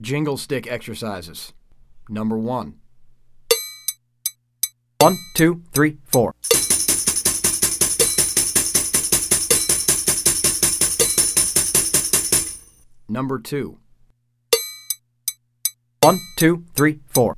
Jingle stick exercises. Number one. One, two, three, four. Number two. One, two, three, four.